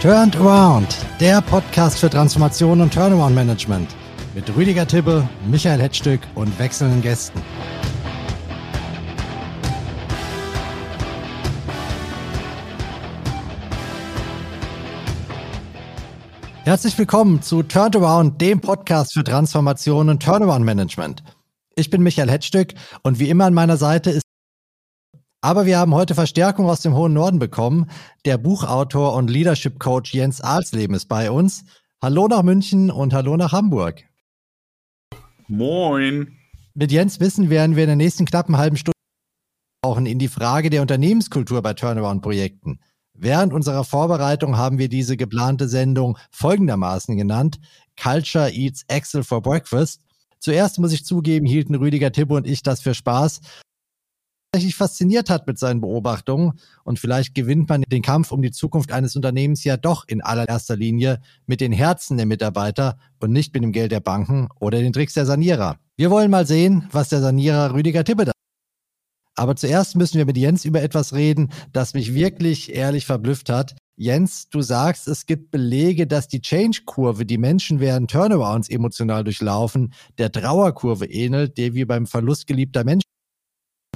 Turned Around, der Podcast für Transformation und Turnaround Management mit Rüdiger Tibbe, Michael Hetzstück und wechselnden Gästen. Herzlich willkommen zu Turned Around, dem Podcast für Transformation und Turnaround Management. Ich bin Michael Hetzstück und wie immer an meiner Seite ist aber wir haben heute Verstärkung aus dem hohen Norden bekommen. Der Buchautor und Leadership Coach Jens Alsleben ist bei uns. Hallo nach München und hallo nach Hamburg. Moin. Mit Jens Wissen werden wir in der nächsten knappen halben Stunde tauchen in die Frage der Unternehmenskultur bei Turnaround-Projekten. Während unserer Vorbereitung haben wir diese geplante Sendung folgendermaßen genannt: Culture Eats Excel for Breakfast. Zuerst muss ich zugeben, hielten Rüdiger Tippe und ich das für Spaß tatsächlich fasziniert hat mit seinen Beobachtungen. Und vielleicht gewinnt man den Kampf um die Zukunft eines Unternehmens ja doch in allererster Linie mit den Herzen der Mitarbeiter und nicht mit dem Geld der Banken oder den Tricks der Sanierer. Wir wollen mal sehen, was der Sanierer Rüdiger Tippe da aber zuerst müssen wir mit Jens über etwas reden, das mich wirklich ehrlich verblüfft hat. Jens, du sagst, es gibt Belege, dass die Change-Kurve, die Menschen während Turnarounds emotional durchlaufen, der Trauerkurve ähnelt, der wie beim Verlust geliebter Menschen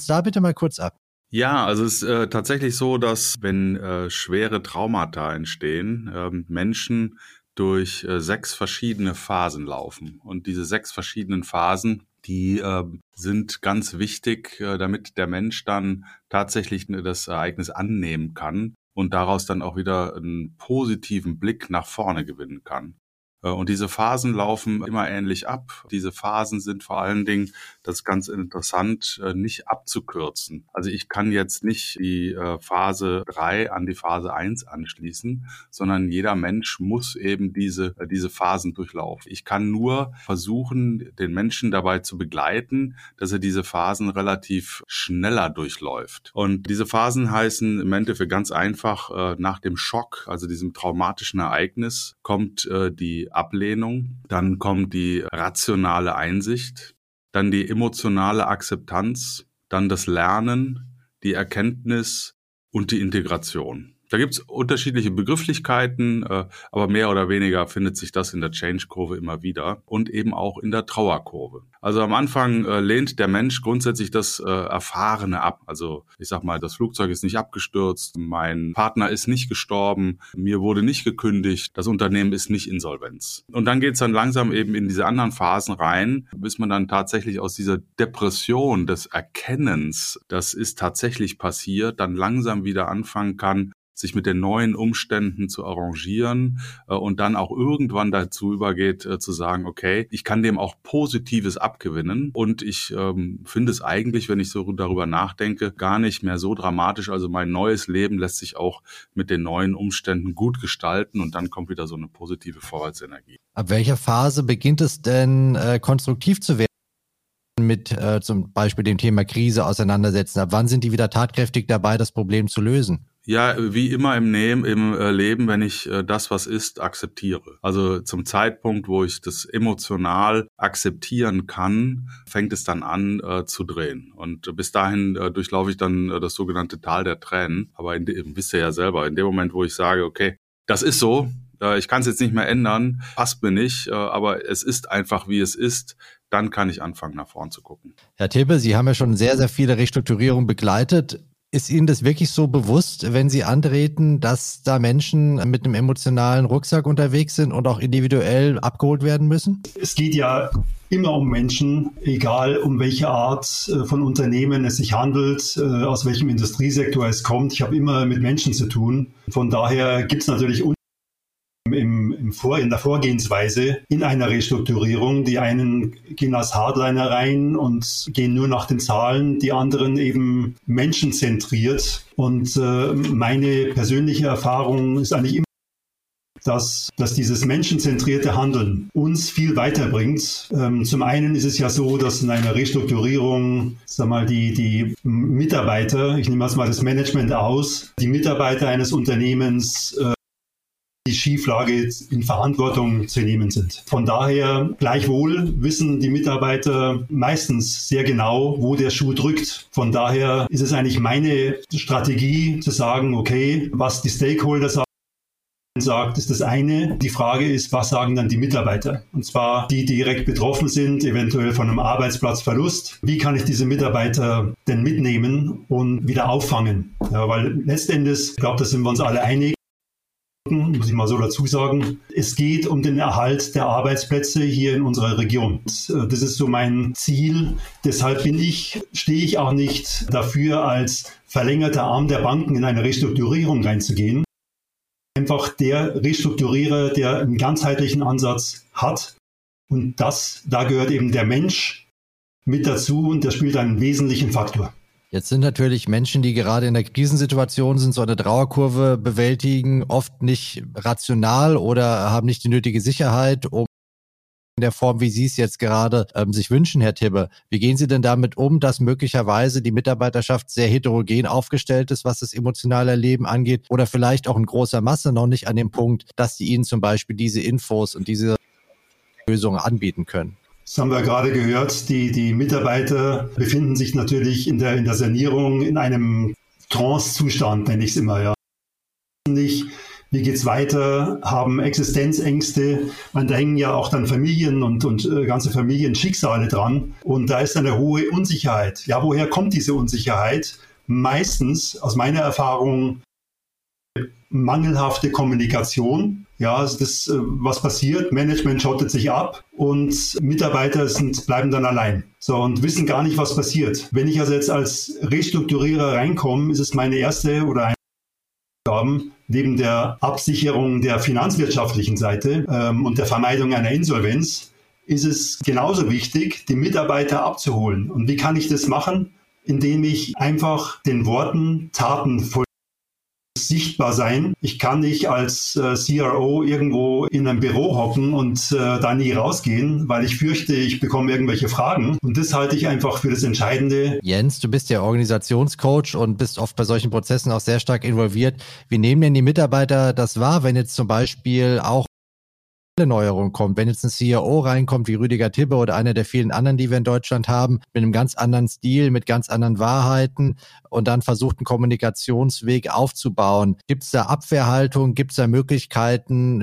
da bitte mal kurz ab. Ja, also es ist äh, tatsächlich so, dass wenn äh, schwere Traumata entstehen, äh, Menschen durch äh, sechs verschiedene Phasen laufen. Und diese sechs verschiedenen Phasen, die äh, sind ganz wichtig, äh, damit der Mensch dann tatsächlich das Ereignis annehmen kann und daraus dann auch wieder einen positiven Blick nach vorne gewinnen kann. Äh, und diese Phasen laufen immer ähnlich ab. Diese Phasen sind vor allen Dingen, das ist ganz interessant, äh, nicht abzukürzen. Also ich kann jetzt nicht die äh, Phase drei an die Phase eins anschließen, sondern jeder Mensch muss eben diese, diese Phasen durchlaufen. Ich kann nur versuchen, den Menschen dabei zu begleiten, dass er diese Phasen relativ schneller durchläuft. Und diese Phasen heißen im Endeffekt ganz einfach, nach dem Schock, also diesem traumatischen Ereignis, kommt die Ablehnung, dann kommt die rationale Einsicht, dann die emotionale Akzeptanz, dann das Lernen, die Erkenntnis und die Integration. Da gibt's unterschiedliche Begrifflichkeiten, äh, aber mehr oder weniger findet sich das in der Change-Kurve immer wieder und eben auch in der Trauerkurve. Also am Anfang äh, lehnt der Mensch grundsätzlich das äh, Erfahrene ab. Also ich sag mal, das Flugzeug ist nicht abgestürzt, mein Partner ist nicht gestorben, mir wurde nicht gekündigt, das Unternehmen ist nicht insolvenz. Und dann geht's dann langsam eben in diese anderen Phasen rein, bis man dann tatsächlich aus dieser Depression des Erkennens, das ist tatsächlich passiert, dann langsam wieder anfangen kann, sich mit den neuen Umständen zu arrangieren äh, und dann auch irgendwann dazu übergeht äh, zu sagen, okay, ich kann dem auch Positives abgewinnen und ich ähm, finde es eigentlich, wenn ich so darüber nachdenke, gar nicht mehr so dramatisch. Also mein neues Leben lässt sich auch mit den neuen Umständen gut gestalten und dann kommt wieder so eine positive Vorwärtsenergie. Ab welcher Phase beginnt es denn äh, konstruktiv zu werden? mit äh, zum Beispiel dem Thema Krise auseinandersetzen? Ab wann sind die wieder tatkräftig dabei, das Problem zu lösen? Ja, wie immer im, Nehmen, im äh, Leben, wenn ich äh, das, was ist, akzeptiere. Also zum Zeitpunkt, wo ich das emotional akzeptieren kann, fängt es dann an äh, zu drehen. Und bis dahin äh, durchlaufe ich dann äh, das sogenannte Tal der Tränen. Aber in wisst ihr ja selber, in dem Moment, wo ich sage, okay, das ist so, ich kann es jetzt nicht mehr ändern, passt mir nicht, aber es ist einfach, wie es ist, dann kann ich anfangen, nach vorn zu gucken. Herr Tippe, Sie haben ja schon sehr, sehr viele Restrukturierungen begleitet. Ist Ihnen das wirklich so bewusst, wenn Sie antreten, dass da Menschen mit einem emotionalen Rucksack unterwegs sind und auch individuell abgeholt werden müssen? Es geht ja immer um Menschen, egal um welche Art äh, von Unternehmen es sich handelt, äh, aus welchem Industriesektor es kommt. Ich habe immer mit Menschen zu tun. Von daher gibt es natürlich Vor, in der Vorgehensweise in einer Restrukturierung. Die einen gehen als Hardliner rein und gehen nur nach den Zahlen, die anderen eben menschenzentriert. Und äh, meine persönliche Erfahrung ist eigentlich immer, dass, dass dieses menschenzentrierte Handeln uns viel weiterbringt. Ähm, zum einen ist es ja so, dass in einer Restrukturierung, sag mal, die, die Mitarbeiter, ich nehme jetzt mal das Management aus, die Mitarbeiter eines Unternehmens äh, die Schieflage in Verantwortung zu nehmen sind. Von daher, gleichwohl wissen die Mitarbeiter meistens sehr genau, wo der Schuh drückt. Von daher ist es eigentlich meine Strategie zu sagen, okay, was die Stakeholder sagen, sagt, ist das eine. Die Frage ist, was sagen dann die Mitarbeiter? Und zwar die, die direkt betroffen sind, eventuell von einem Arbeitsplatzverlust. Wie kann ich diese Mitarbeiter denn mitnehmen und wieder auffangen? Ja, weil letztendlich, ich glaube, da sind wir uns alle einig, muss ich mal so dazu sagen. Es geht um den Erhalt der Arbeitsplätze hier in unserer Region. Das ist so mein Ziel. Deshalb bin ich, stehe ich auch nicht dafür, als verlängerter Arm der Banken in eine Restrukturierung reinzugehen einfach der Restrukturierer, der einen ganzheitlichen Ansatz hat. Und das, da gehört eben der Mensch mit dazu und der spielt einen wesentlichen Faktor. Jetzt sind natürlich Menschen, die gerade in der Krisensituation sind, so eine Trauerkurve bewältigen, oft nicht rational oder haben nicht die nötige Sicherheit, um in der Form, wie Sie es jetzt gerade ähm, sich wünschen, Herr Tibbe. Wie gehen Sie denn damit um, dass möglicherweise die Mitarbeiterschaft sehr heterogen aufgestellt ist, was das emotionale Leben angeht oder vielleicht auch in großer Masse noch nicht an dem Punkt, dass die Ihnen zum Beispiel diese Infos und diese Lösungen anbieten können? Das haben wir gerade gehört. Die, die Mitarbeiter befinden sich natürlich in der, in der Sanierung in einem Trance-Zustand, nenne ich es immer, ja. Nicht wie geht's weiter, haben Existenzängste. Man, da hängen ja auch dann Familien und, und äh, ganze Familienschicksale dran. Und da ist eine hohe Unsicherheit. Ja, woher kommt diese Unsicherheit? Meistens, aus meiner Erfahrung, mangelhafte Kommunikation. Ja, also das, äh, was passiert, Management schottet sich ab und Mitarbeiter sind, bleiben dann allein. So, und wissen gar nicht, was passiert. Wenn ich also jetzt als Restrukturierer reinkomme, ist es meine erste oder eine Aufgaben, neben der Absicherung der finanzwirtschaftlichen Seite ähm, und der Vermeidung einer Insolvenz, ist es genauso wichtig, die Mitarbeiter abzuholen. Und wie kann ich das machen? Indem ich einfach den Worten Taten folge sichtbar sein. Ich kann nicht als äh, CRO irgendwo in einem Büro hocken und äh, da nie rausgehen, weil ich fürchte, ich bekomme irgendwelche Fragen. Und das halte ich einfach für das Entscheidende. Jens, du bist ja Organisationscoach und bist oft bei solchen Prozessen auch sehr stark involviert. Wie nehmen denn die Mitarbeiter das wahr, wenn jetzt zum Beispiel auch Neuerung kommt. Wenn jetzt ein CIO reinkommt wie Rüdiger Tibbe oder einer der vielen anderen, die wir in Deutschland haben, mit einem ganz anderen Stil, mit ganz anderen Wahrheiten und dann versucht, einen Kommunikationsweg aufzubauen. Gibt es da Abwehrhaltung? Gibt es da Möglichkeiten,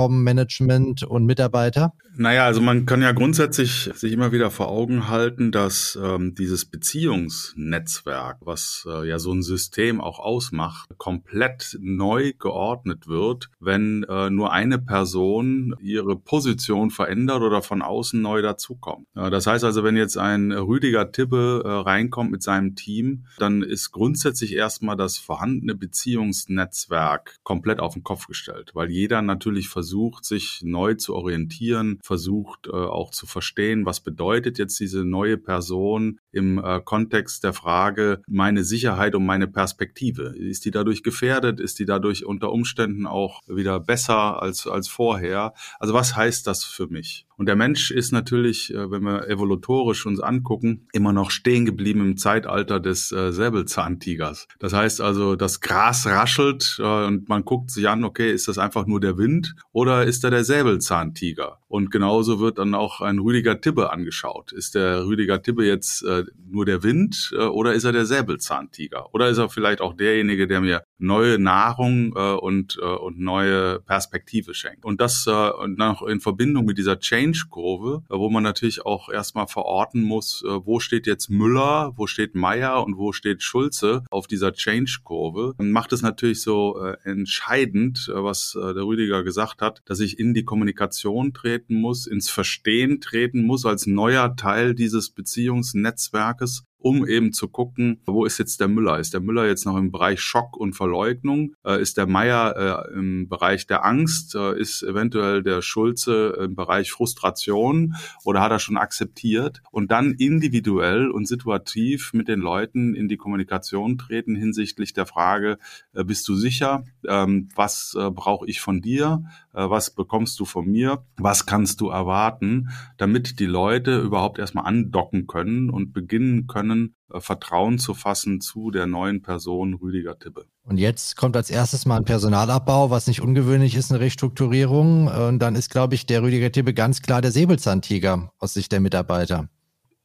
Management und Mitarbeiter? Naja, also man kann ja grundsätzlich sich immer wieder vor Augen halten, dass ähm, dieses Beziehungsnetzwerk, was äh, ja so ein System auch ausmacht, komplett neu geordnet wird, wenn äh, nur eine Person ihre Position verändert oder von außen neu dazukommt. Äh, das heißt also, wenn jetzt ein Rüdiger Tippe äh, reinkommt mit seinem Team, dann ist grundsätzlich erstmal das vorhandene Beziehungsnetzwerk komplett auf den Kopf gestellt, weil jeder natürlich versucht, sich neu zu orientieren, versucht äh, auch zu verstehen, was bedeutet jetzt diese neue Person im äh, Kontext der Frage, meine Sicherheit und meine Perspektive. Ist die dadurch gefährdet? Ist die dadurch unter Umständen auch wieder besser als, als vorher? Also was heißt das für mich? Und der Mensch ist natürlich, äh, wenn wir evolutorisch uns angucken, immer noch stehen geblieben im Zeitalter des äh, Säbelzahntigers. Das heißt also, das Gras raschelt äh, und man guckt sich an, okay, ist das einfach nur der Wind oder ist da der Säbelzahntiger? Und genauso wird dann auch ein Rüdiger Tibbe angeschaut. Ist der Rüdiger Tibbe jetzt äh, nur der Wind äh, oder ist er der Säbelzahntiger? Oder ist er vielleicht auch derjenige, der mir neue Nahrung äh, und, äh, und neue Perspektive schenkt? Und das äh, noch in Verbindung mit dieser Change-Kurve, äh, wo man natürlich auch erstmal verorten muss, äh, wo steht jetzt Müller, wo steht Meier und wo steht Schulze auf dieser Change-Kurve, macht es natürlich so äh, entscheidend, äh, was äh, der Rüdiger gesagt hat, dass ich in die Kommunikation treten muss, ins Verstehen treten muss als neuer Teil dieses Beziehungsnetzwerkes um eben zu gucken, wo ist jetzt der Müller? Ist der Müller jetzt noch im Bereich Schock und Verleugnung? Äh, ist der Meier äh, im Bereich der Angst? Äh, ist eventuell der Schulze im Bereich Frustration oder hat er schon akzeptiert? Und dann individuell und situativ mit den Leuten in die Kommunikation treten hinsichtlich der Frage, äh, bist du sicher? Ähm, was äh, brauche ich von dir? Äh, was bekommst du von mir? Was kannst du erwarten? Damit die Leute überhaupt erstmal andocken können und beginnen können, lernen, äh, Vertrauen zu fassen zu der neuen Person Rüdiger Tibbe. Und jetzt kommt als erstes mal ein Personalabbau, was nicht ungewöhnlich ist, eine Restrukturierung. Und dann ist, glaube ich, der Rüdiger Tibbe ganz klar der Säbelzahntiger aus Sicht der Mitarbeiter.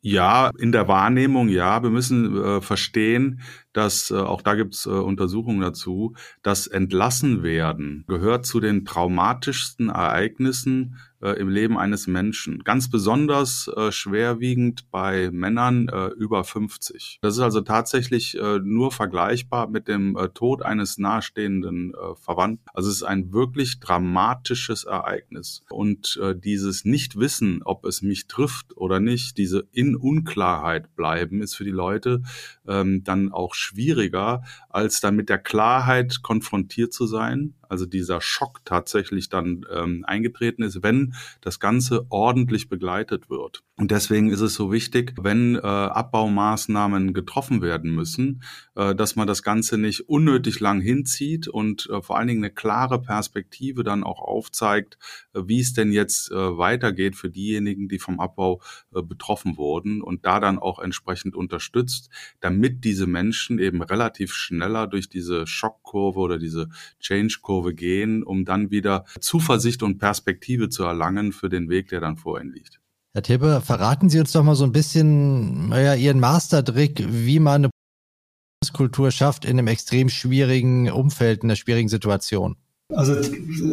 Ja, in der Wahrnehmung, ja. Wir müssen äh, verstehen, dass äh, auch da gibt es äh, Untersuchungen dazu, dass entlassen werden gehört zu den traumatischsten Ereignissen äh, im Leben eines Menschen. Ganz besonders schwerwiegend bei Männern über 50. Das ist also tatsächlich nur vergleichbar mit dem Tod eines nahestehenden Verwandten. Also es ist ein wirklich dramatisches Ereignis. Und dieses Nichtwissen, ob es mich trifft oder nicht, diese in Unklarheit bleiben, ist für die Leute ähm, dann auch schwieriger, als dann mit der Klarheit konfrontiert zu sein, also dieser Schock tatsächlich dann ähm, eingetreten ist, wenn das Ganze ordentlich begleitet wird. Und deswegen ist es so wichtig, wenn äh, Abbaumaßnahmen getroffen werden müssen, äh, dass man das Ganze nicht unnötig lang hinzieht und äh, vor allen Dingen eine klare Perspektive dann auch aufzeigt, äh, wie es denn jetzt äh, weitergeht für diejenigen, die vom Abbau äh, betroffen wurden und da dann auch entsprechend unterstützt, damit diese Menschen eben relativ schneller durch diese Schockkurve oder diese Change-Kurve gehen, um dann wieder Zuversicht und Perspektive zu erlangen für den Weg, der dann vor ihnen liegt. Herr Tippe, verraten Sie uns doch mal so ein bisschen naja, Ihren Mastertrick, wie man eine Kultur schafft in einem extrem schwierigen Umfeld, in einer schwierigen Situation. Also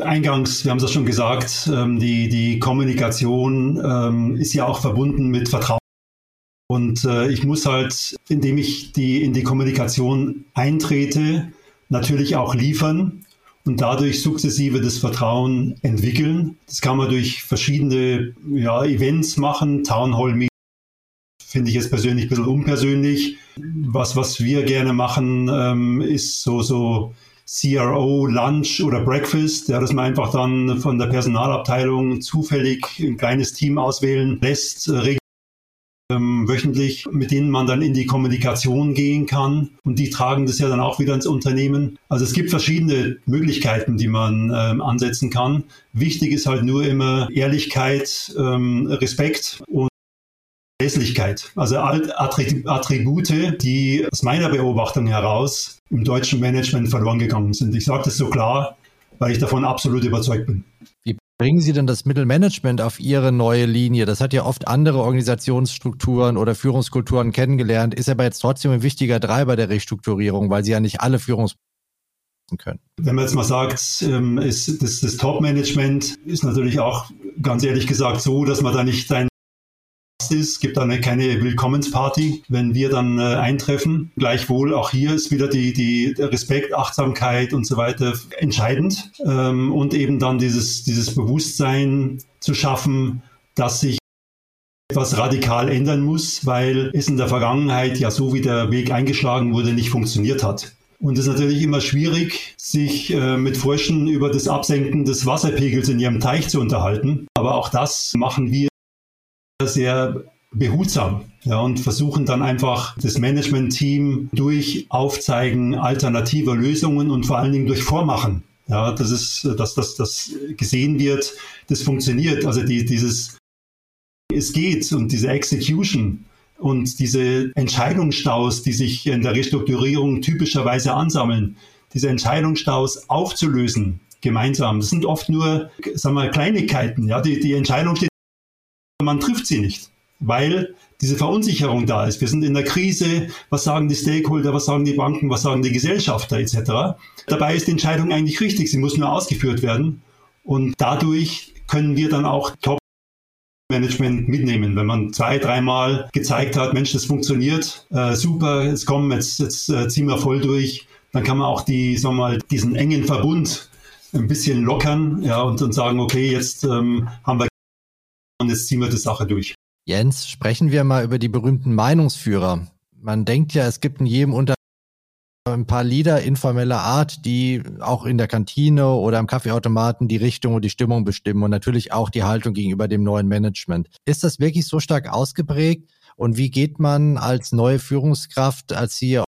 eingangs, wir haben es ja schon gesagt, ähm, die, die Kommunikation ähm, ist ja auch verbunden mit Vertrauen. Und äh, ich muss halt, indem ich die, in die Kommunikation eintrete, natürlich auch liefern und dadurch sukzessive das Vertrauen entwickeln. Das kann man durch verschiedene ja, Events machen, Town Hall Meetings finde ich jetzt persönlich ein bisschen unpersönlich. Was, was wir gerne machen, ähm, ist so, so CRO Lunch oder Breakfast, ja, dass man einfach dann von der Personalabteilung zufällig ein kleines Team auswählen lässt, äh, ähm, wöchentlich, mit denen man dann in die Kommunikation gehen kann. Und die tragen das ja dann auch wieder ins Unternehmen. Also es gibt verschiedene Möglichkeiten, die man ähm, ansetzen kann. Wichtig ist halt nur immer Ehrlichkeit, ähm, Respekt und Verlässlichkeit. Also Attribute, die aus meiner Beobachtung heraus im deutschen Management verloren gegangen sind. Ich sage das so klar, weil ich davon absolut überzeugt bin. Wie bringen Sie denn das Mittelmanagement auf Ihre neue Linie? Das hat ja oft andere Organisationsstrukturen oder Führungskulturen kennengelernt, ist aber jetzt trotzdem ein wichtiger Treiber der Restrukturierung, weil Sie ja nicht alle Führungs können. Wenn man jetzt mal sagt, ähm, ist das, das Top-Management ist natürlich auch ganz ehrlich gesagt so, dass man da nicht sein ist, gibt dann keine Willkommensparty, wenn wir dann äh, eintreffen. Gleichwohl auch hier ist wieder die, die Respekt, Achtsamkeit und so weiter entscheidend ähm, und eben dann dieses, dieses Bewusstsein zu schaffen, dass sich etwas radikal ändern muss, weil es in der Vergangenheit ja so wie der Weg eingeschlagen wurde, nicht funktioniert hat. Und es ist natürlich immer schwierig, sich äh, mit Fröschen über das Absenken des Wasserpegels in ihrem Teich zu unterhalten. Aber auch das machen wir sehr behutsam ja, und versuchen dann einfach das Management-Team durch Aufzeigen alternativer Lösungen und vor allen Dingen durch Vormachen. Ja, das ist, dass das, das gesehen wird, das funktioniert. Also die, dieses es geht und diese Execution und diese Entscheidungsstaus, die sich in der Restrukturierung typischerweise ansammeln, diese Entscheidungsstaus aufzulösen gemeinsam. Das sind oft nur, sagen wir, Kleinigkeiten. Ja, die, die Entscheidung steht man trifft sie nicht, weil diese Verunsicherung da ist. Wir sind in der Krise. Was sagen die Stakeholder? Was sagen die Banken? Was sagen die Gesellschafter etc.? Dabei ist die Entscheidung eigentlich richtig. Sie muss nur ausgeführt werden. Und dadurch können wir dann auch Top Management mitnehmen. Wenn man zwei, dreimal gezeigt hat, Mensch, das funktioniert, äh, super, jetzt kommen, jetzt, jetzt äh, ziehen wir voll durch, dann kann man auch die, sagen wir mal, diesen engen Verbund ein bisschen lockern ja, und, und sagen, okay, jetzt ähm, haben wir und jetzt ziehen wir die Sache durch. Jens, sprechen wir mal über die berühmten Meinungsführer. Man denkt ja, es gibt in jedem Unternehmen ein paar Lieder informeller Art, die auch in der Kantine oder am Kaffeeautomaten die Richtung und die Stimmung bestimmen und natürlich auch die Haltung gegenüber dem neuen Management. Ist das wirklich so stark ausgeprägt? Und wie geht man als neue Führungskraft, als CEO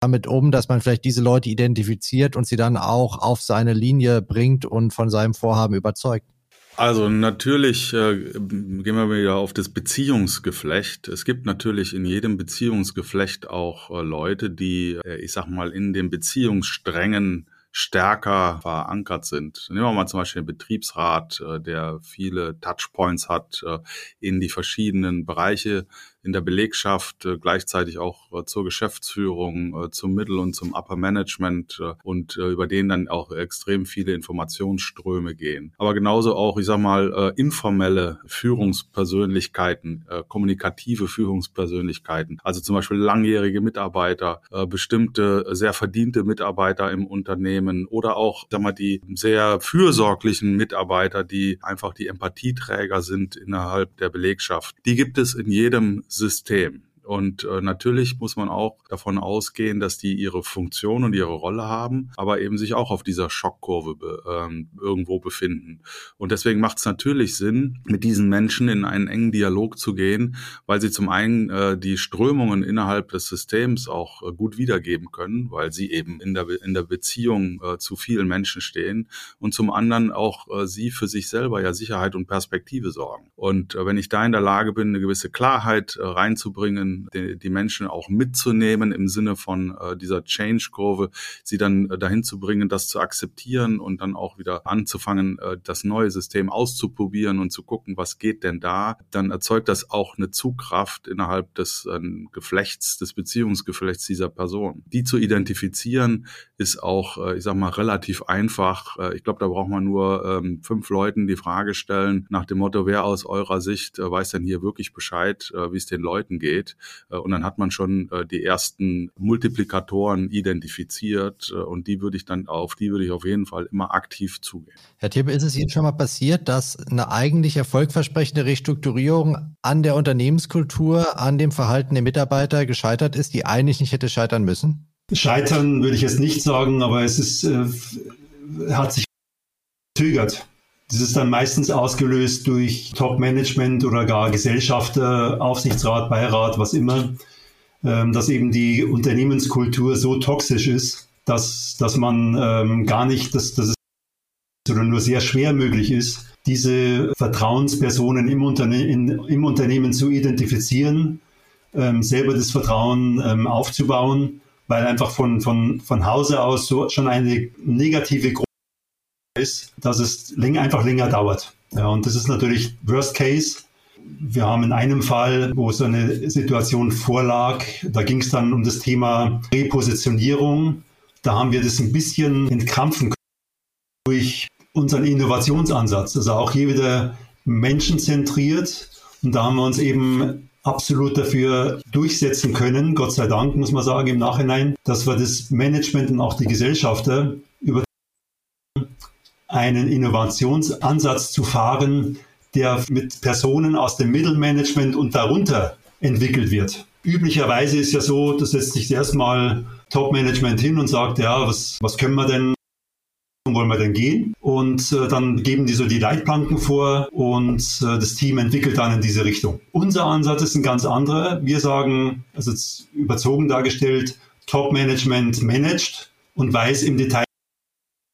damit um, dass man vielleicht diese Leute identifiziert und sie dann auch auf seine Linie bringt und von seinem Vorhaben überzeugt? Also natürlich äh, gehen wir wieder auf das Beziehungsgeflecht. Es gibt natürlich in jedem Beziehungsgeflecht auch äh, Leute, die, äh, ich sag mal, in den Beziehungssträngen stärker verankert sind. Nehmen wir mal zum Beispiel den Betriebsrat, äh, der viele Touchpoints hat äh, in die verschiedenen Bereiche in der Belegschaft, äh, gleichzeitig auch äh, zur Geschäftsführung, äh, zum Mittel- und zum Upper Management äh, und äh, über den dann auch extrem viele Informationsströme gehen. Aber genauso auch, ich sag mal, äh, informelle Führungspersönlichkeiten, äh, kommunikative Führungspersönlichkeiten, also zum Beispiel langjährige Mitarbeiter, äh, bestimmte sehr verdiente Mitarbeiter im Unternehmen oder auch, sag mal, die sehr fürsorglichen Mitarbeiter, die einfach die Empathieträger sind innerhalb der Belegschaft. Die gibt es in jedem System. Und äh, natürlich muss man auch davon ausgehen, dass die ihre Funktion und ihre Rolle haben, aber eben sich auch auf dieser Schockkurve be, ähm, irgendwo befinden. Und deswegen macht es natürlich Sinn, mit diesen Menschen in einen engen Dialog zu gehen, weil sie zum einen äh, die Strömungen innerhalb des Systems auch äh, gut wiedergeben können, weil sie eben in der, in der Beziehung äh, zu vielen Menschen stehen und zum anderen auch äh, sie für sich selber ja Sicherheit und Perspektive sorgen. Und äh, wenn ich da in der Lage bin, eine gewisse Klarheit äh, reinzubringen, die, die Menschen auch mitzunehmen im Sinne von äh, dieser Change-Kurve, sie dann äh, dahin zu bringen, das zu akzeptieren und dann auch wieder anzufangen, äh, das neue System auszuprobieren und zu gucken, was geht denn da, dann erzeugt das auch eine Zugkraft innerhalb des äh, Geflechts, des Beziehungsgeflechts dieser Person. Die zu identifizieren ist auch, äh, ich sag mal, relativ einfach. Äh, ich glaube, da braucht man nur ähm, fünf Leuten die Frage stellen nach dem Motto, wer aus eurer Sicht äh, weiß denn hier wirklich Bescheid, äh, wie es den Leuten geht. Äh, und dann hat man schon äh, die ersten Multiplikatoren identifiziert äh, und die würde ich dann auf die würde ich auf jeden Fall immer aktiv zugehen. Herr Tippe, ist es Ihnen schon mal passiert, dass eine eigentlich erfolgversprechende Restrukturierung an der Unternehmenskultur, an dem Verhalten der Mitarbeiter gescheitert ist, die eigentlich nicht hätte scheitern müssen? Scheitern würde ich jetzt nicht sagen, aber es ist, äh, hat sich zögert. Das ist dann meistens ausgelöst durch Top-Management oder gar Gesellschafter, Aufsichtsrat, Beirat, was immer, ähm, dass eben die Unternehmenskultur so toxisch ist, dass, dass man ähm, gar nicht, dass, dass es oder nur sehr schwer möglich ist, diese Vertrauenspersonen im, Unterne in, im Unternehmen zu identifizieren, ähm, selber das Vertrauen aufzubauen, weil einfach von, von, von Hause aus so schon eine negative ist, dass es einfach länger dauert. Ja, und das ist natürlich Worst Case. Wir haben in einem Fall, wo so eine Situation vorlag, da ging es dann um das Thema Repositionierung. Da haben wir das ein bisschen entkrampfen können durch unseren Innovationsansatz. Also auch hier wieder menschenzentriert. Und da haben wir uns eben absolut dafür durchsetzen können, Gott sei Dank, muss man sagen, im Nachhinein, dass wir das Management und auch die Gesellschafter einen Innovationsansatz zu fahren, der mit Personen aus dem Mittelmanagement und darunter entwickelt wird. Üblicherweise ist ja so, dass setzt sich erstmal Top-Management hin und sagt, ja, was, was können wir denn, wo wollen wir denn gehen? Und äh, dann geben die so die Leitplanken vor und äh, das Team entwickelt dann in diese Richtung. Unser Ansatz ist ein ganz anderer. Wir sagen, also jetzt überzogen dargestellt, Top-Management managt und weiß im Detail,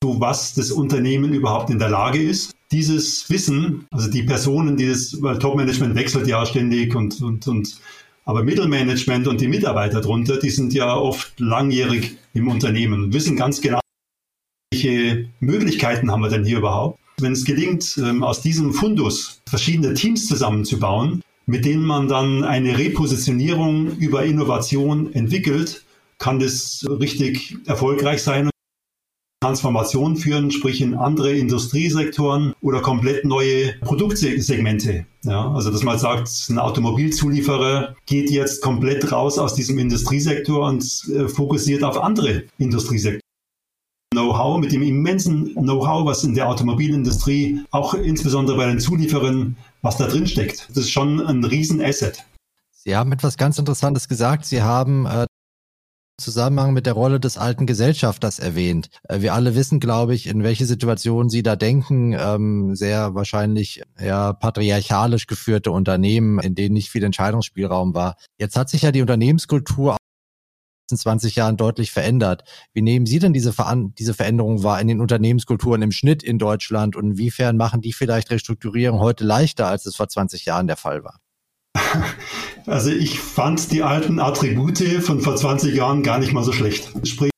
zu was das Unternehmen überhaupt in der Lage ist. Dieses Wissen, also die Personen, die das, weil Top-Management wechselt ja ständig und, und, und aber Mittelmanagement und die Mitarbeiter drunter, die sind ja oft langjährig im Unternehmen und wissen ganz genau, welche Möglichkeiten haben wir denn hier überhaupt. Wenn es gelingt, ähm, aus diesem Fundus verschiedene Teams zusammenzubauen, mit denen man dann eine Repositionierung über Innovation entwickelt, kann das richtig erfolgreich sein. Transformation führen, sprich in andere Industriesektoren oder komplett neue Produktsegmente. Ja, also dass man sagt, ein Automobilzulieferer geht jetzt komplett raus aus diesem Industriesektor und äh, fokussiert auf andere Industriesektoren. Know-how, mit dem immensen Know-how, was in der Automobilindustrie, auch insbesondere bei den Zulieferern, was da drin steckt. Das ist schon ein Riesenasset. Sie haben etwas ganz Interessantes gesagt. Sie haben äh, Zusammenhang mit der Rolle des alten Gesellschafters erwähnt. Äh, wir alle wissen, glaube ich, in welche Situation Sie da denken. Ähm, sehr wahrscheinlich ja patriarchalisch geführte Unternehmen, in denen nicht viel Entscheidungsspielraum war. Jetzt hat sich ja die Unternehmenskultur in 20 Jahren deutlich verändert. Wie nehmen Sie denn diese, Ver diese Veränderung wahr in den Unternehmenskulturen im Schnitt in Deutschland und inwiefern machen die vielleicht Restrukturierung heute leichter, als es vor 20 Jahren der Fall war? Also ich fand die alten Attribute von vor 20 Jahren gar nicht mal so schlecht. Sprich,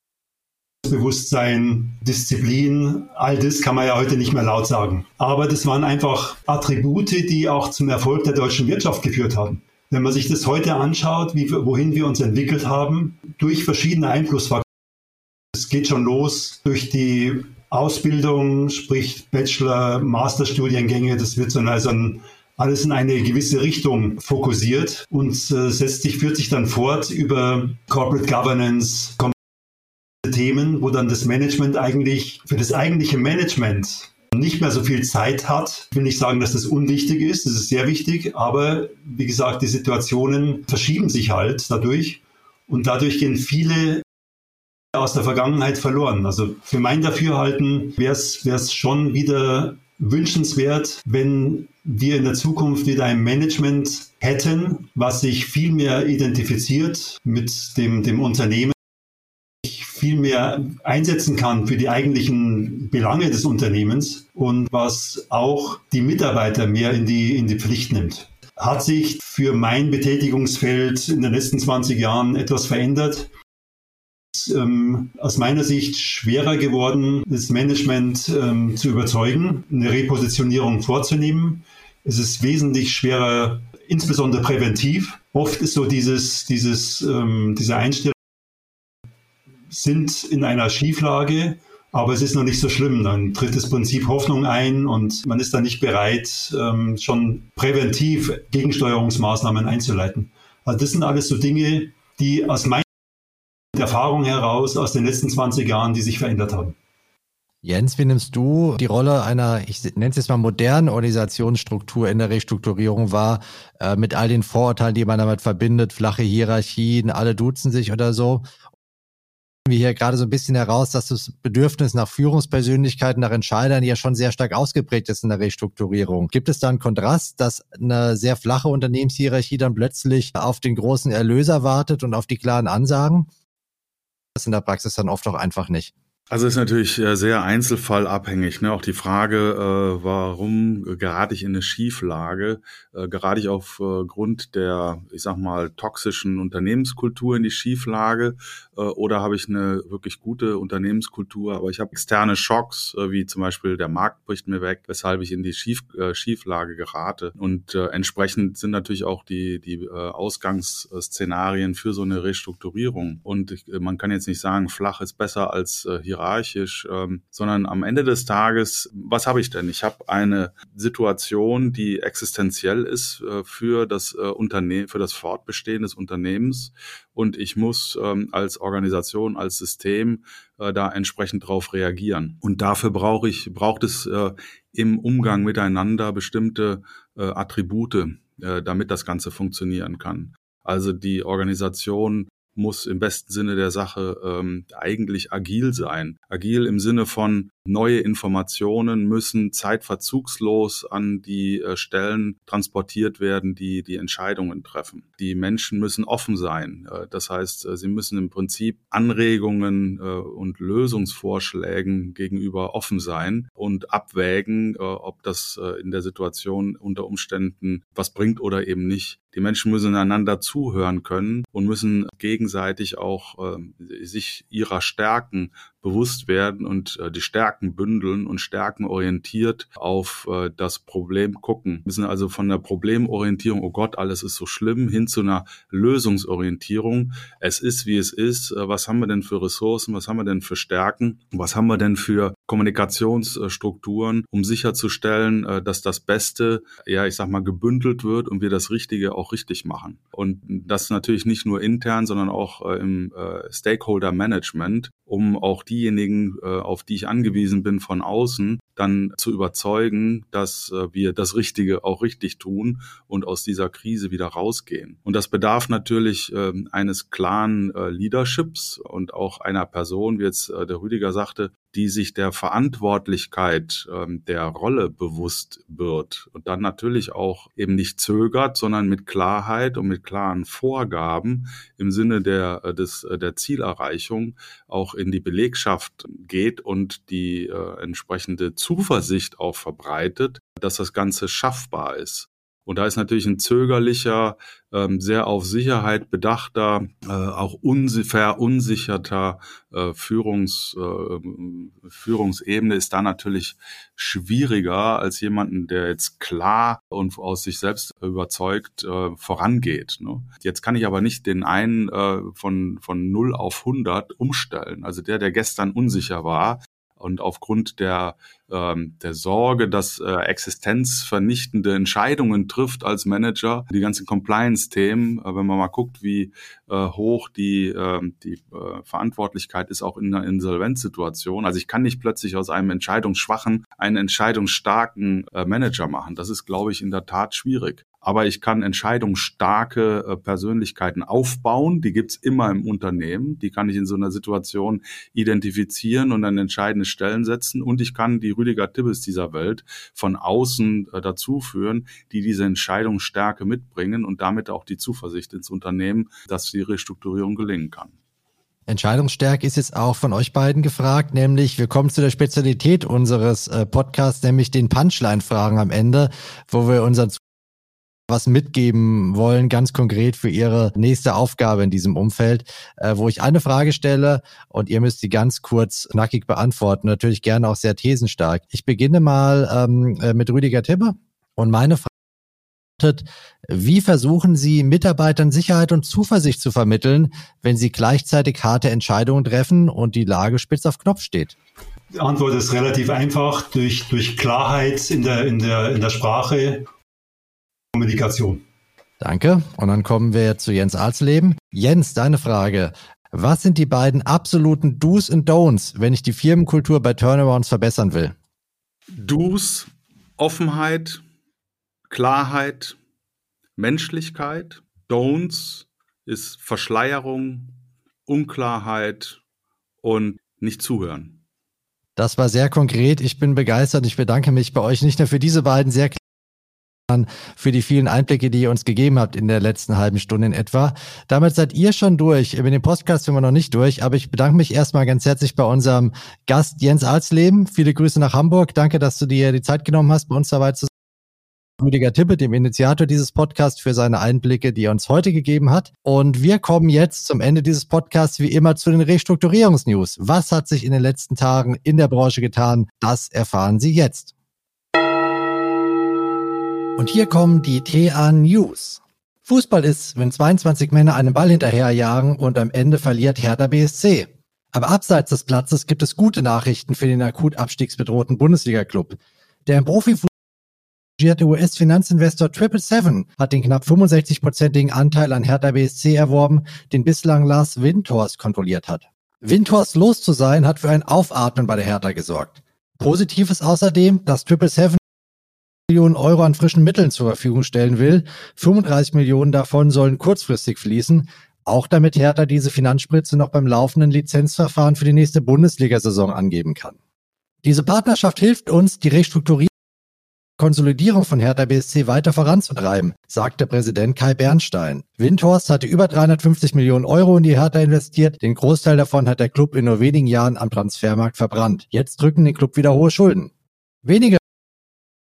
Bewusstsein, Disziplin, all das kann man ja heute nicht mehr laut sagen. Aber das waren einfach Attribute, die auch zum Erfolg der deutschen Wirtschaft geführt haben. Wenn man sich das heute anschaut, wie, wohin wir uns entwickelt haben, durch verschiedene Einflussfaktoren. Es geht schon los durch die Ausbildung, sprich Bachelor, Masterstudiengänge. Das wird so also ein, alles in eine gewisse Richtung fokussiert und äh, setzt sich, führt sich dann fort über Corporate Governance, Themen, wo dann das Management eigentlich für das eigentliche Management nicht mehr so viel Zeit hat. Ich will nicht sagen, dass das unwichtig ist, das ist sehr wichtig, aber wie gesagt, die Situationen verschieben sich halt dadurch und dadurch gehen viele aus der Vergangenheit verloren. Also für mein Dafürhalten wäre es schon wieder wünschenswert, wenn wir in der Zukunft wieder ein Management hätten, was sich viel mehr identifiziert mit dem, dem Unternehmen viel mehr einsetzen kann für die eigentlichen Belange des Unternehmens und was auch die Mitarbeiter mehr in die, in die Pflicht nimmt. Hat sich für mein Betätigungsfeld in den letzten 20 Jahren etwas verändert? Ähm, aus meiner Sicht schwerer geworden, das Management ähm, zu überzeugen, eine Repositionierung vorzunehmen. Es ist wesentlich schwerer, insbesondere präventiv. Oft ist so dieses, dieses, ähm, diese Einstellung, sind in einer Schieflage, aber es ist noch nicht so schlimm. Dann tritt das Prinzip Hoffnung ein und man ist dann nicht bereit, ähm, schon präventiv Gegensteuerungsmaßnahmen einzuleiten. Also das sind alles so Dinge, die aus meiner Erfahrung heraus aus den letzten 20 Jahren, die sich verändert haben. Jens, wie nimmst du die Rolle einer, ich nenne es jetzt mal modernen Organisationsstruktur in der Restrukturierung wahr, äh, mit all den Vorurteilen, die man damit verbindet, flache Hierarchien, alle duzen sich oder so? wir hier gerade so ein bisschen heraus, dass das Bedürfnis nach Führungspersönlichkeiten, nach Entscheidern ja schon sehr stark ausgeprägt ist in der Restrukturierung. Gibt es da einen Kontrast, dass eine sehr flache Unternehmenshierarchie dann plötzlich auf den großen Erlöser wartet und auf die klaren Ansagen? Das in der Praxis dann oft auch einfach nicht. Also ist natürlich äh, sehr einzelfallabhängig. Ne? Auch die Frage, äh, warum gerate ich in eine Schieflage? Äh, gerate ich aufgrund der, ich sag mal, toxischen Unternehmenskultur in die Schieflage äh, oder habe ich eine wirklich gute Unternehmenskultur, aber ich habe externe Schocks, äh, wie zum Beispiel der Markt bricht mir weg, weshalb ich in die Schief, äh, Schieflage gerate. Und äh, entsprechend sind natürlich auch die, die äh, Ausgangsszenarien für so eine Restrukturierung. Und ich, man kann jetzt nicht sagen, flach ist besser als äh, hier hierarchisch, ähm, sondern am Ende des Tages, was habe ich denn? Ich habe eine Situation, die existenziell ist äh, für das äh, Unternehmen, für das Fortbestehen des Unternehmens und ich muss ähm, als Organisation, als System äh, da entsprechend drauf reagieren. Und dafür brauche ich, braucht es äh, im Umgang miteinander bestimmte äh, Attribute, äh, damit das Ganze funktionieren kann. Also die Organisation muss im besten Sinne der Sache ähm, eigentlich agil sein. Agil im Sinne von neue Informationen müssen zeitverzugslos an die äh, Stellen transportiert werden, die die Entscheidungen treffen. Die Menschen müssen offen sein. Äh, das heißt, äh, sie müssen im Prinzip Anregungen und Lösungsvorschlägen gegenüber offen sein und abwägen, ob das in der Situation unter Umständen was bringt oder eben nicht. Die Menschen müssen einander zuhören können und müssen gegenseitig auch äh, sich ihrer Stärken bewusst werden und äh, die Stärken bündeln und Stärken orientiert auf äh, das Problem gucken. Wir sind also von der Problemorientierung, oh Gott, alles ist so schlimm, hin zu einer Lösungsorientierung. Es ist, wie es ist. Äh, was haben wir denn für Ressourcen? Was haben wir denn für Stärken? Was haben wir denn für Kommunikationsstrukturen, um sicherzustellen, äh, dass das Beste, ja, ich sag mal, gebündelt wird und wir das Richtige auch richtig machen. Und das natürlich nicht nur intern, sondern auch äh, im Stakeholder Management, um auch diejenigen, äh, auf die ich angewiesen bin von außen, dann zu überzeugen, dass äh, wir das Richtige auch richtig tun und aus dieser Krise wieder rausgehen. Und das bedarf natürlich äh, eines klaren äh, Leaderships und auch einer Person, wie jetzt der Rüdiger sagte, die sich der Verantwortlichkeit ähm, der Rolle bewusst wird und dann natürlich auch eben nicht zögert, sondern mit Klarheit und mit klaren Vorgaben im Sinne der, äh, des, äh, der Zielerreichung auch in die Belegschaft geht und die äh, entsprechende Zuversicht auch verbreitet, dass das Ganze schaffbar ist. Und da ist natürlich ein zögerlicher, ähm, sehr auf Sicherheit bedachter, äh, auch verunsicherter äh, Führungs, äh, Führungsebene ist da natürlich schwieriger als jemanden, der jetzt klar und aus sich selbst überzeugt vorangeht. Ne? Jetzt kann ich aber nicht den einen von, von 0 auf 100 umstellen. Also der, der gestern unsicher war, und aufgrund der, ähm, der Sorge, dass äh, existenzvernichtende Entscheidungen trifft als Manager, die ganzen Compliance-Themen, äh, wenn man mal guckt, wie äh, hoch die, äh, die äh, Verantwortlichkeit ist, auch in einer Insolvenzsituation. Also ich kann nicht plötzlich aus einem entscheidungsschwachen einen entscheidungsstarken äh, Manager machen. Das ist, glaube ich, in der Tat schwierig aber ich kann entscheidungsstarke äh, Persönlichkeiten aufbauen. Die gibt's immer im Unternehmen. Die kann ich in so einer Situation identifizieren und an entscheidende Stellen setzen. Und ich kann die Rüdiger Tibbes dieser Welt von außen äh, dazu führen, die diese Entscheidungsstärke mitbringen und damit auch die Zuversicht ins Unternehmen, dass die Restrukturierung gelingen kann. Entscheidungsstärke ist jetzt auch von euch beiden gefragt, nämlich wir kommen zu der Spezialität unseres äh, Podcasts, nämlich den Punchline-Fragen am Ende, wo wir unseren was mitgeben wollen, ganz konkret für Ihre nächste Aufgabe in diesem Umfeld, äh, wo ich eine Frage stelle und ihr müsst sie ganz kurz nackig beantworten, natürlich gerne auch sehr thesenstark. Ich beginne mal ähm, äh, mit Rüdiger Tibbe und meine Frage wie versuchen Sie Mitarbeitern Sicherheit und Zuversicht zu vermitteln, wenn Sie gleichzeitig harte Entscheidungen treffen und die Lage spitz auf Knopf steht? Die Antwort ist relativ einfach durch, durch Klarheit in der, in, der, in der Sprache Kommunikation. Danke. Und dann kommen wir zu Jens Alsleben. Jens, deine Frage. Was sind die beiden absoluten Do's und Don'ts, wenn ich die Firmenkultur bei Turnarounds verbessern will? Do's, Offenheit, Klarheit, Menschlichkeit. Don'ts ist Verschleierung, Unklarheit und nicht zuhören. Das war sehr konkret. Ich bin begeistert. Ich bedanke mich bei euch nicht nur für diese beiden sehr für die vielen Einblicke, die ihr uns gegeben habt in der letzten halben Stunde in etwa. Damit seid ihr schon durch. Mit dem Podcast sind wir noch nicht durch, aber ich bedanke mich erstmal ganz herzlich bei unserem Gast Jens Alsleben. Viele Grüße nach Hamburg. Danke, dass du dir die Zeit genommen hast, bei uns dabei zu sein. Rüdiger Tippe, dem Initiator dieses Podcasts, für seine Einblicke, die er uns heute gegeben hat. Und wir kommen jetzt zum Ende dieses Podcasts wie immer zu den Restrukturierungsnews. Was hat sich in den letzten Tagen in der Branche getan? Das erfahren Sie jetzt. Und hier kommen die TA News. Fußball ist, wenn 22 Männer einen Ball hinterherjagen und am Ende verliert Hertha BSC. Aber abseits des Platzes gibt es gute Nachrichten für den akut abstiegsbedrohten Bundesliga-Club. Der im Profifußball US-Finanzinvestor Triple Seven hat den knapp 65-prozentigen Anteil an Hertha BSC erworben, den bislang Lars Windhorst kontrolliert hat. Windhorst los zu sein, hat für ein Aufatmen bei der Hertha gesorgt. Positiv ist außerdem, dass Triple Seven Millionen Euro an frischen Mitteln zur Verfügung stellen will. 35 Millionen davon sollen kurzfristig fließen, auch damit Hertha diese Finanzspritze noch beim laufenden Lizenzverfahren für die nächste Bundesliga-Saison angeben kann. Diese Partnerschaft hilft uns, die Restrukturierung Konsolidierung von Hertha BSC weiter voranzutreiben, sagte Präsident Kai Bernstein. Windhorst hatte über 350 Millionen Euro in die Hertha investiert. Den Großteil davon hat der Club in nur wenigen Jahren am Transfermarkt verbrannt. Jetzt drücken den Club wieder hohe Schulden. Wenige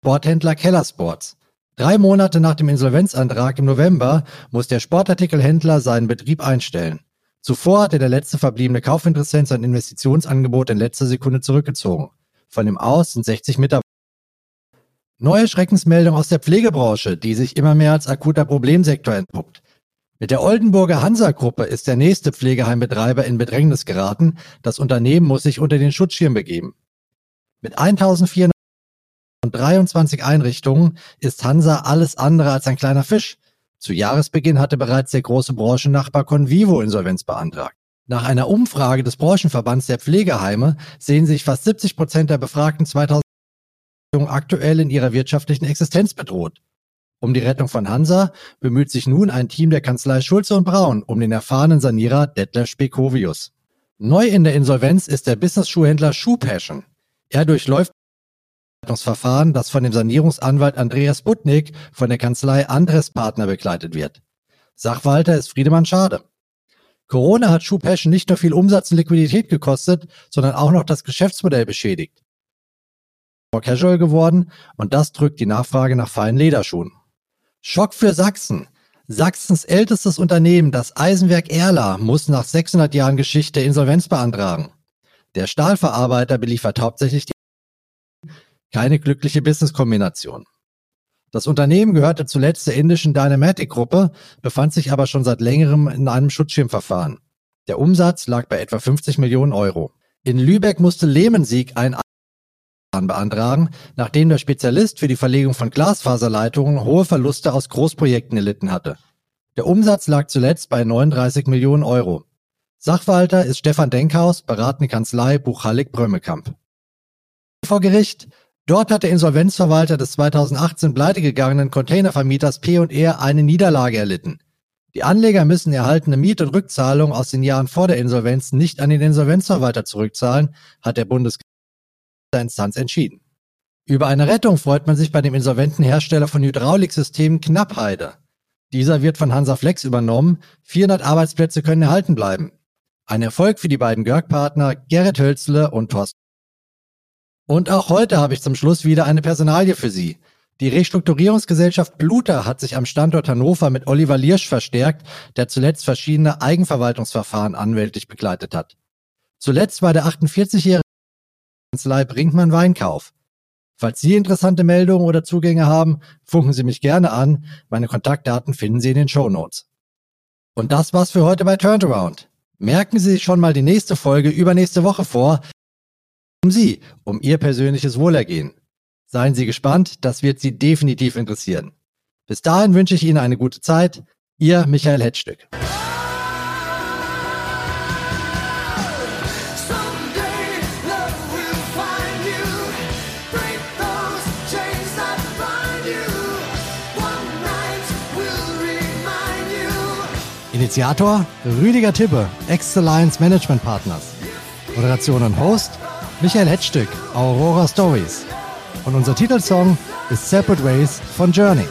Sporthändler Keller Sports. Drei Monate nach dem Insolvenzantrag im November muss der Sportartikelhändler seinen Betrieb einstellen. Zuvor hatte der letzte verbliebene Kaufinteressent sein Investitionsangebot in letzter Sekunde zurückgezogen. Von ihm aus sind 60 Mitarbeiter. Neue Schreckensmeldung aus der Pflegebranche, die sich immer mehr als akuter Problemsektor entpuppt. Mit der Oldenburger Hansa-Gruppe ist der nächste Pflegeheimbetreiber in Bedrängnis geraten. Das Unternehmen muss sich unter den Schutzschirm begeben. Mit 1400 und 23 Einrichtungen ist Hansa alles andere als ein kleiner Fisch. Zu Jahresbeginn hatte bereits der große Branchennachbar Convivo Insolvenz beantragt. Nach einer Umfrage des Branchenverbands der Pflegeheime sehen sich fast 70 Prozent der Befragten 2000 aktuell in ihrer wirtschaftlichen Existenz bedroht. Um die Rettung von Hansa bemüht sich nun ein Team der Kanzlei Schulze und Braun um den erfahrenen Sanierer Detlef Spekovius. Neu in der Insolvenz ist der Business-Schuhhändler Shoe Passion. Er durchläuft Verfahren, das von dem Sanierungsanwalt Andreas Butnik von der Kanzlei Andres Partner begleitet wird. Sachwalter ist Friedemann Schade. Corona hat Passion nicht nur viel Umsatz und Liquidität gekostet, sondern auch noch das Geschäftsmodell beschädigt. More casual geworden und das drückt die Nachfrage nach feinen Lederschuhen. Schock für Sachsen. Sachsens ältestes Unternehmen, das Eisenwerk Erla, muss nach 600 Jahren Geschichte Insolvenz beantragen. Der Stahlverarbeiter beliefert hauptsächlich die keine glückliche Business-Kombination. Das Unternehmen gehörte zuletzt der indischen Dynamatic-Gruppe, befand sich aber schon seit längerem in einem Schutzschirmverfahren. Der Umsatz lag bei etwa 50 Millionen Euro. In Lübeck musste Lehmensieg ein beantragen, nachdem der Spezialist für die Verlegung von Glasfaserleitungen hohe Verluste aus Großprojekten erlitten hatte. Der Umsatz lag zuletzt bei 39 Millionen Euro. Sachwalter ist Stefan Denkhaus, beratende Kanzlei Buchhallig Brömmekamp. Vor Gericht. Dort hat der Insolvenzverwalter des 2018 pleitegegangenen Containervermieters P&R eine Niederlage erlitten. Die Anleger müssen erhaltene Miet- und Rückzahlung aus den Jahren vor der Insolvenz nicht an den Insolvenzverwalter zurückzahlen, hat der Bundesgericht Instanz entschieden. Über eine Rettung freut man sich bei dem insolventen Hersteller von Hydrauliksystemen Knappheide. Dieser wird von Hansa Flex übernommen, 400 Arbeitsplätze können erhalten bleiben. Ein Erfolg für die beiden Görg-Partner Gerrit Hölzle und Thorsten. Und auch heute habe ich zum Schluss wieder eine Personalie für Sie. Die Restrukturierungsgesellschaft Bluter hat sich am Standort Hannover mit Oliver Liersch verstärkt, der zuletzt verschiedene Eigenverwaltungsverfahren anwältlich begleitet hat. Zuletzt war der 48-jährige Kanzlei Brinkmann Weinkauf. Falls Sie interessante Meldungen oder Zugänge haben, funken Sie mich gerne an. Meine Kontaktdaten finden Sie in den Show Notes. Und das war's für heute bei Turnaround. Merken Sie sich schon mal die nächste Folge übernächste Woche vor. Um Sie, um Ihr persönliches Wohlergehen. Seien Sie gespannt, das wird Sie definitiv interessieren. Bis dahin wünsche ich Ihnen eine gute Zeit. Ihr Michael Hetzstück. Initiator Rüdiger Tippe, Ex-Alliance Management Partners. Moderation und Host Michael Hetzstück, Aurora Stories. Und unser Titelsong ist Separate Ways von Journey.